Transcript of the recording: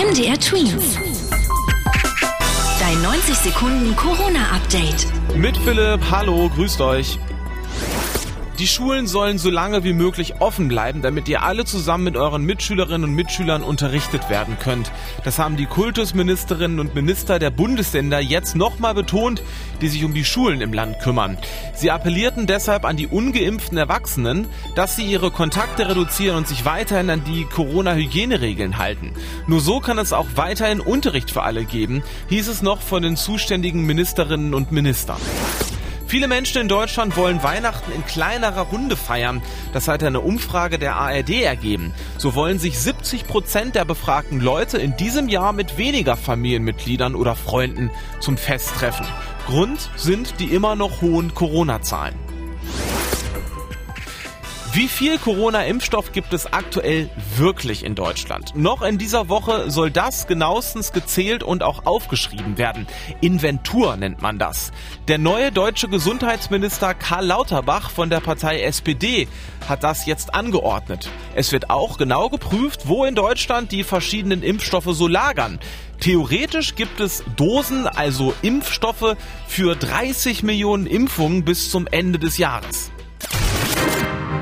MDR Twins. Dein 90 Sekunden Corona-Update. Mit Philipp, hallo, grüßt euch. Die Schulen sollen so lange wie möglich offen bleiben, damit ihr alle zusammen mit euren Mitschülerinnen und Mitschülern unterrichtet werden könnt. Das haben die Kultusministerinnen und Minister der Bundesländer jetzt nochmal betont, die sich um die Schulen im Land kümmern. Sie appellierten deshalb an die ungeimpften Erwachsenen, dass sie ihre Kontakte reduzieren und sich weiterhin an die Corona-Hygieneregeln halten. Nur so kann es auch weiterhin Unterricht für alle geben, hieß es noch von den zuständigen Ministerinnen und Ministern. Viele Menschen in Deutschland wollen Weihnachten in kleinerer Runde feiern. Das hat eine Umfrage der ARD ergeben. So wollen sich 70 Prozent der befragten Leute in diesem Jahr mit weniger Familienmitgliedern oder Freunden zum Fest treffen. Grund sind die immer noch hohen Corona-Zahlen. Wie viel Corona-Impfstoff gibt es aktuell wirklich in Deutschland? Noch in dieser Woche soll das genauestens gezählt und auch aufgeschrieben werden. Inventur nennt man das. Der neue deutsche Gesundheitsminister Karl Lauterbach von der Partei SPD hat das jetzt angeordnet. Es wird auch genau geprüft, wo in Deutschland die verschiedenen Impfstoffe so lagern. Theoretisch gibt es Dosen, also Impfstoffe, für 30 Millionen Impfungen bis zum Ende des Jahres.